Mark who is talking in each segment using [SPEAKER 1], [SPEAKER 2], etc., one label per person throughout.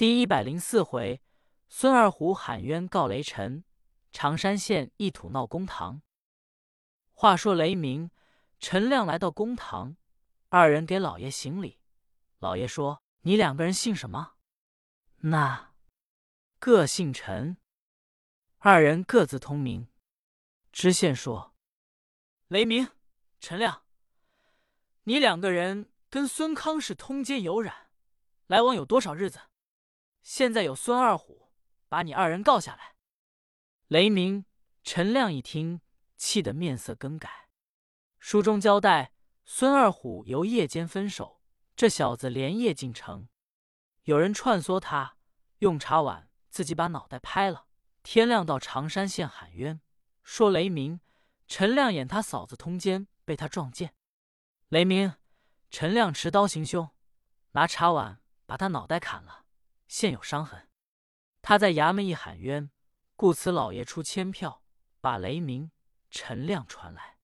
[SPEAKER 1] 第一百零四回，孙二虎喊冤告雷神，常山县一土闹公堂。话说雷鸣、陈亮来到公堂，二人给老爷行礼。老爷说：“你两个人姓什么？”那各姓陈。二人各自通名。知县说：“雷鸣、陈亮，你两个人跟孙康是通奸有染，来往有多少日子？”现在有孙二虎把你二人告下来。雷鸣、陈亮一听，气得面色更改。书中交代，孙二虎由夜间分手，这小子连夜进城，有人串唆他，用茶碗自己把脑袋拍了。天亮到常山县喊冤，说雷鸣、陈亮演他嫂子通奸，被他撞见。雷鸣、陈亮持刀行凶，拿茶碗把他脑袋砍了。现有伤痕，他在衙门一喊冤，故此老爷出千票，把雷鸣、陈亮传来。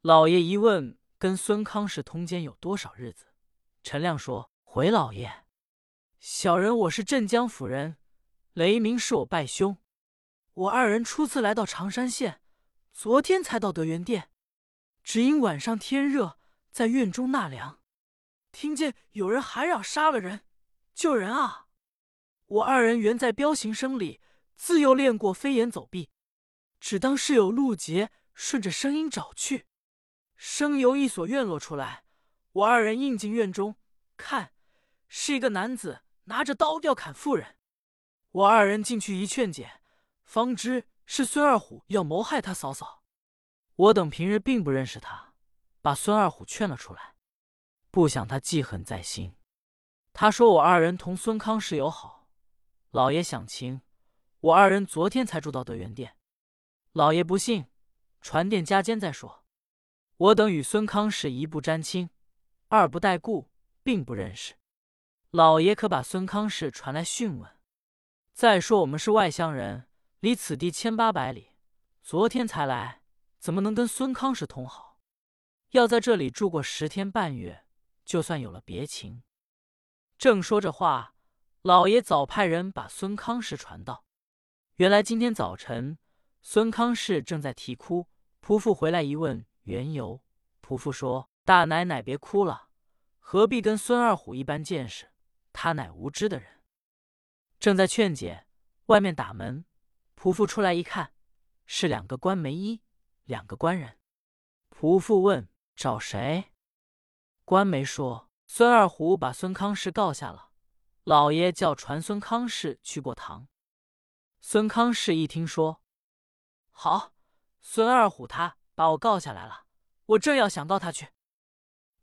[SPEAKER 1] 老爷一问，跟孙康氏通奸有多少日子？陈亮说：“回老爷，小人我是镇江府人，雷鸣是我拜兄。我二人初次来到常山县，昨天才到德源殿，只因晚上天热，在院中纳凉，听见有人喊嚷杀了人，救人啊！”我二人原在彪形声里，自幼练过飞檐走壁，只当是有路捷，顺着声音找去。声由一所院落出来，我二人应进院中，看是一个男子拿着刀要砍妇人。我二人进去一劝解，方知是孙二虎要谋害他嫂嫂。我等平日并不认识他，把孙二虎劝了出来，不想他记恨在心。他说我二人同孙康氏友好。老爷想情，我二人昨天才住到德源殿。老爷不信，传殿加监再说。我等与孙康氏一不沾亲，二不带故，并不认识。老爷可把孙康氏传来讯问。再说我们是外乡人，离此地千八百里，昨天才来，怎么能跟孙康氏通好？要在这里住过十天半月，就算有了别情。正说着话。老爷早派人把孙康氏传到。原来今天早晨，孙康氏正在啼哭，仆妇回来一问缘由，仆妇说：“大奶奶别哭了，何必跟孙二虎一般见识？他乃无知的人。”正在劝解，外面打门，仆妇出来一看，是两个官媒衣，两个官人。仆妇问：“找谁？”官媒说：“孙二虎把孙康氏告下了。”老爷叫传孙康氏去过堂。孙康氏一听说，好，孙二虎他把我告下来了，我正要想到他去。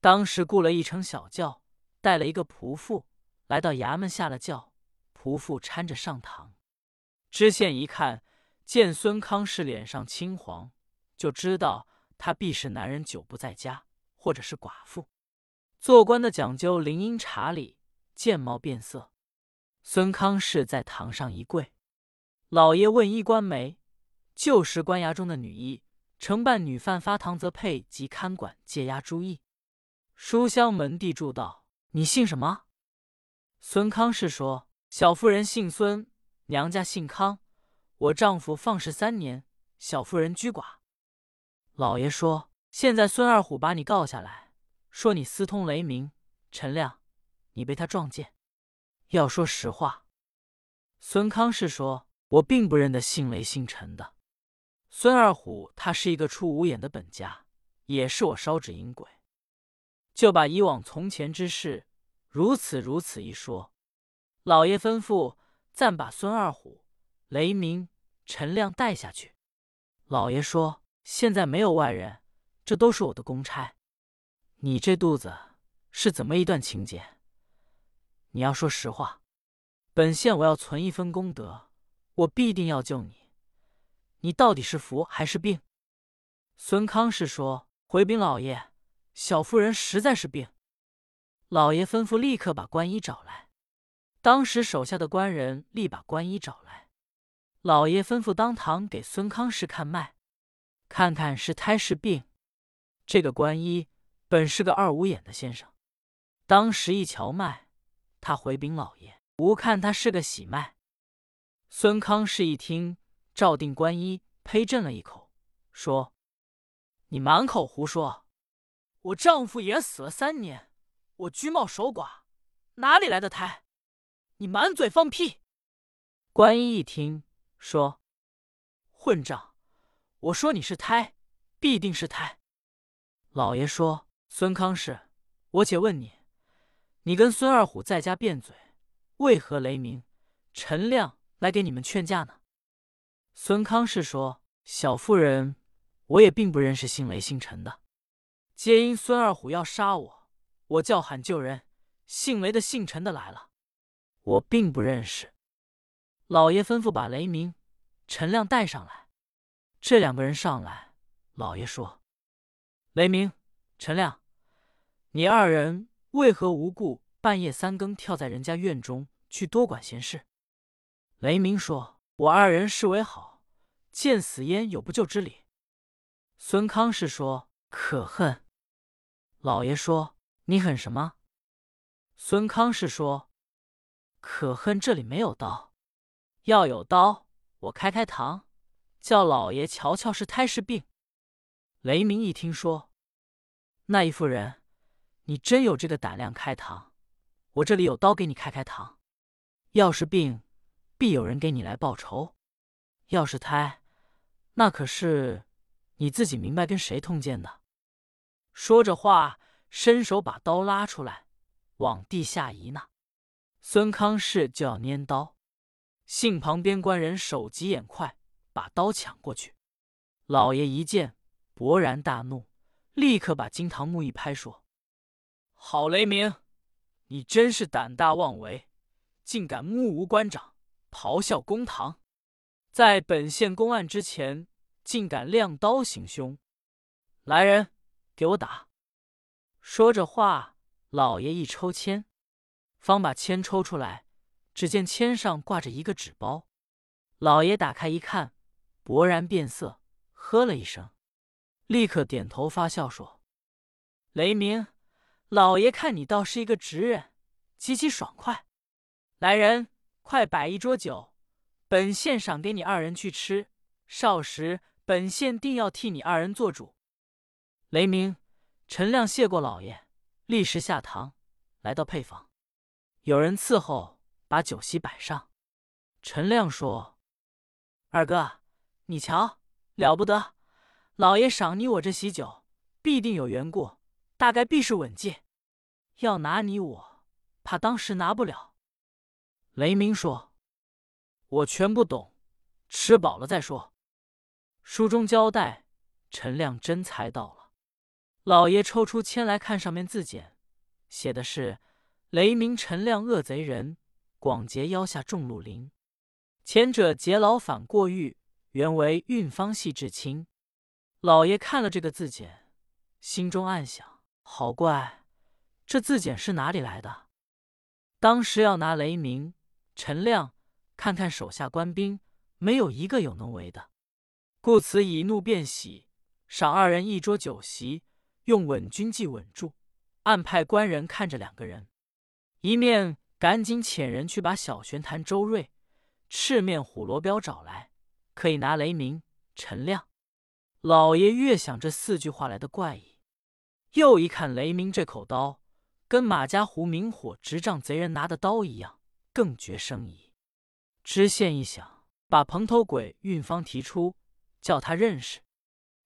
[SPEAKER 1] 当时雇了一乘小轿，带了一个仆妇，来到衙门下了轿，仆妇搀着上堂。知县一看见孙康氏脸上青黄，就知道他必是男人久不在家，或者是寡妇。做官的讲究灵音查理。见貌变色，孙康氏在堂上一跪，老爷问衣冠媒，旧时官衙中的女役，承办女犯发堂则配及看管戒押诸役。书香门第住道：“你姓什么？”孙康氏说：“小妇人姓孙，娘家姓康。我丈夫放肆三年，小妇人居寡。”老爷说：“现在孙二虎把你告下来，说你私通雷鸣、陈亮。”你被他撞见，要说实话。孙康氏说：“我并不认得姓雷姓陈的孙二虎，他是一个出五眼的本家，也是我烧纸引鬼。”就把以往从前之事如此如此一说。老爷吩咐暂把孙二虎、雷鸣、陈亮带下去。老爷说：“现在没有外人，这都是我的公差。你这肚子是怎么一段情节？”你要说实话，本县我要存一分功德，我必定要救你。你到底是福还是病？孙康氏说：“回禀老爷，小妇人实在是病。”老爷吩咐立刻把官医找来。当时手下的官人立把官医找来。老爷吩咐当堂给孙康氏看脉，看看是胎是病。这个官医本是个二五眼的先生，当时一瞧脉。他回禀老爷，吾看他是个喜脉。孙康氏一听，照定观音，呸，震了一口，说：“你满口胡说！我丈夫也死了三年，我居茂守寡，哪里来的胎？你满嘴放屁！”观音一听，说：“混账！我说你是胎，必定是胎。”老爷说：“孙康氏，我且问你，你跟孙二虎在家辩嘴，为何雷鸣？陈亮来给你们劝架呢？”孙康氏说：“小妇人，我也并不认识姓雷姓陈的，皆因孙二虎要杀我，我叫喊救人，姓雷的姓陈的来了，我并不认识。”老爷吩咐把雷鸣、陈亮带上来。这两个人上来，老爷说。雷鸣、陈亮，你二人为何无故半夜三更跳在人家院中去多管闲事？雷鸣说：“我二人视为好，见死焉有不救之理。”孙康氏说：“可恨。”老爷说：“你恨什么？”孙康氏说：“可恨这里没有刀，要有刀，我开开膛，叫老爷瞧瞧是胎是病。”雷鸣一听说，那一妇人，你真有这个胆量开膛？我这里有刀给你开开膛。要是病，必有人给你来报仇；要是胎，那可是你自己明白跟谁通奸的。说着话，伸手把刀拉出来，往地下一纳。孙康氏就要拈刀，幸旁边官人手疾眼快，把刀抢过去。老爷一见。勃然大怒，立刻把金堂木一拍，说：“好雷鸣，你真是胆大妄为，竟敢目无官长，咆哮公堂，在本县公案之前，竟敢亮刀行凶！来人，给我打！”说着话，老爷一抽签，方把签抽出来，只见签上挂着一个纸包。老爷打开一看，勃然变色，呵了一声。立刻点头发笑说：“雷鸣，老爷看你倒是一个直人，极其爽快。来人，快摆一桌酒，本县赏给你二人去吃。少时，本县定要替你二人做主。”雷鸣、陈亮谢过老爷，立时下堂，来到配房，有人伺候，把酒席摆上。陈亮说：“二哥，你瞧，了不得。”老爷赏你我这喜酒，必定有缘故，大概必是稳借。要拿你我，怕当时拿不了。雷鸣说：“我全不懂，吃饱了再说。”书中交代，陈亮真猜到了。老爷抽出签来看，上面字简，写的是：“雷鸣陈亮恶贼人，广结腰下众路林。前者劫牢反过狱，原为运方系至亲。”老爷看了这个字简，心中暗想：好怪，这字简是哪里来的？当时要拿雷鸣、陈亮看看手下官兵，没有一个有能为的，故此以怒变喜，赏二人一桌酒席，用稳军计稳住，暗派官人看着两个人，一面赶紧遣人去把小玄坛周瑞、赤面虎罗彪找来，可以拿雷鸣、陈亮。老爷越想这四句话来的怪异，又一看雷鸣这口刀，跟马家湖明火执仗贼人拿的刀一样，更觉生疑。知县一想，把蓬头鬼运方提出，叫他认识。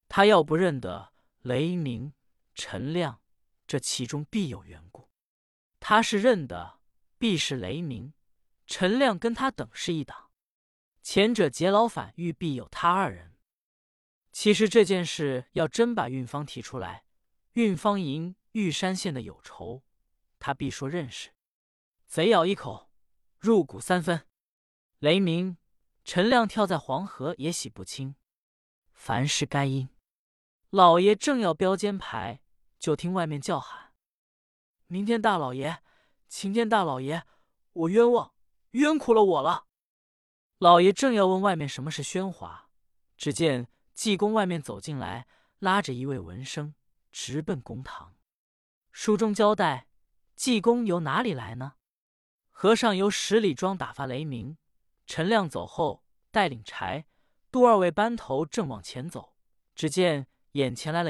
[SPEAKER 1] 他要不认得雷鸣、陈亮，这其中必有缘故；他是认得，必是雷鸣、陈亮跟他等是一党。前者劫牢反狱，必有他二人。其实这件事要真把运方提出来，运方营玉山县的有仇，他必说认识。贼咬一口，入骨三分。雷鸣、陈亮跳在黄河也洗不清。凡事该应。老爷正要标肩牌，就听外面叫喊：“明天大老爷，晴天大老爷，我冤枉，冤苦了我了。”老爷正要问外面什么是喧哗，只见。济公外面走进来，拉着一位文生，直奔公堂。书中交代，济公由哪里来呢？和尚由十里庄打发雷鸣，陈亮走后，带领柴、杜二位班头正往前走，只见眼前来了一。